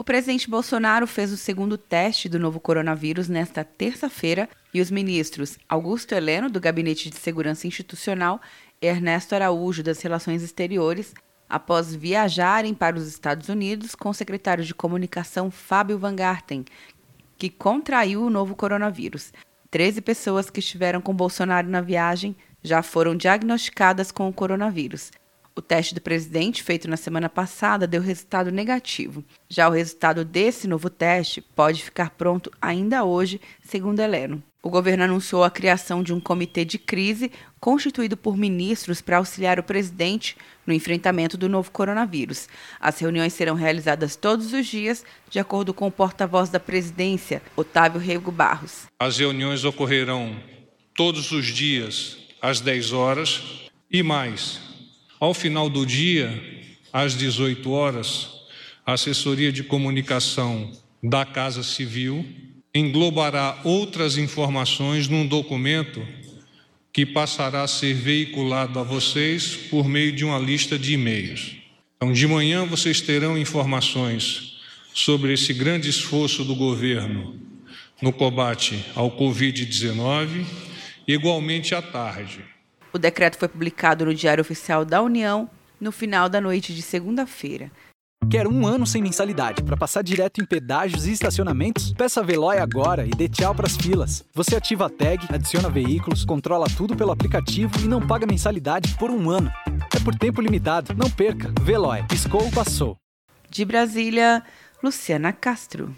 O presidente Bolsonaro fez o segundo teste do novo coronavírus nesta terça-feira e os ministros Augusto Heleno, do Gabinete de Segurança Institucional, e Ernesto Araújo, das Relações Exteriores, após viajarem para os Estados Unidos com o secretário de Comunicação Fábio Van Garten, que contraiu o novo coronavírus. Treze pessoas que estiveram com Bolsonaro na viagem já foram diagnosticadas com o coronavírus. O teste do presidente, feito na semana passada, deu resultado negativo. Já o resultado desse novo teste pode ficar pronto ainda hoje, segundo Heleno. O governo anunciou a criação de um comitê de crise constituído por ministros para auxiliar o presidente no enfrentamento do novo coronavírus. As reuniões serão realizadas todos os dias, de acordo com o porta-voz da presidência, Otávio Rego Barros. As reuniões ocorrerão todos os dias às 10 horas e mais ao final do dia, às 18 horas, a assessoria de comunicação da Casa Civil englobará outras informações num documento que passará a ser veiculado a vocês por meio de uma lista de e-mails. Então, de manhã vocês terão informações sobre esse grande esforço do governo no combate ao Covid-19, igualmente à tarde. O decreto foi publicado no Diário Oficial da União no final da noite de segunda-feira. Quer um ano sem mensalidade para passar direto em pedágios e estacionamentos? Peça a Veloy agora e dê tchau pras filas. Você ativa a tag, adiciona veículos, controla tudo pelo aplicativo e não paga mensalidade por um ano. É por tempo limitado. Não perca. Veloy. Piscou, passou. De Brasília, Luciana Castro.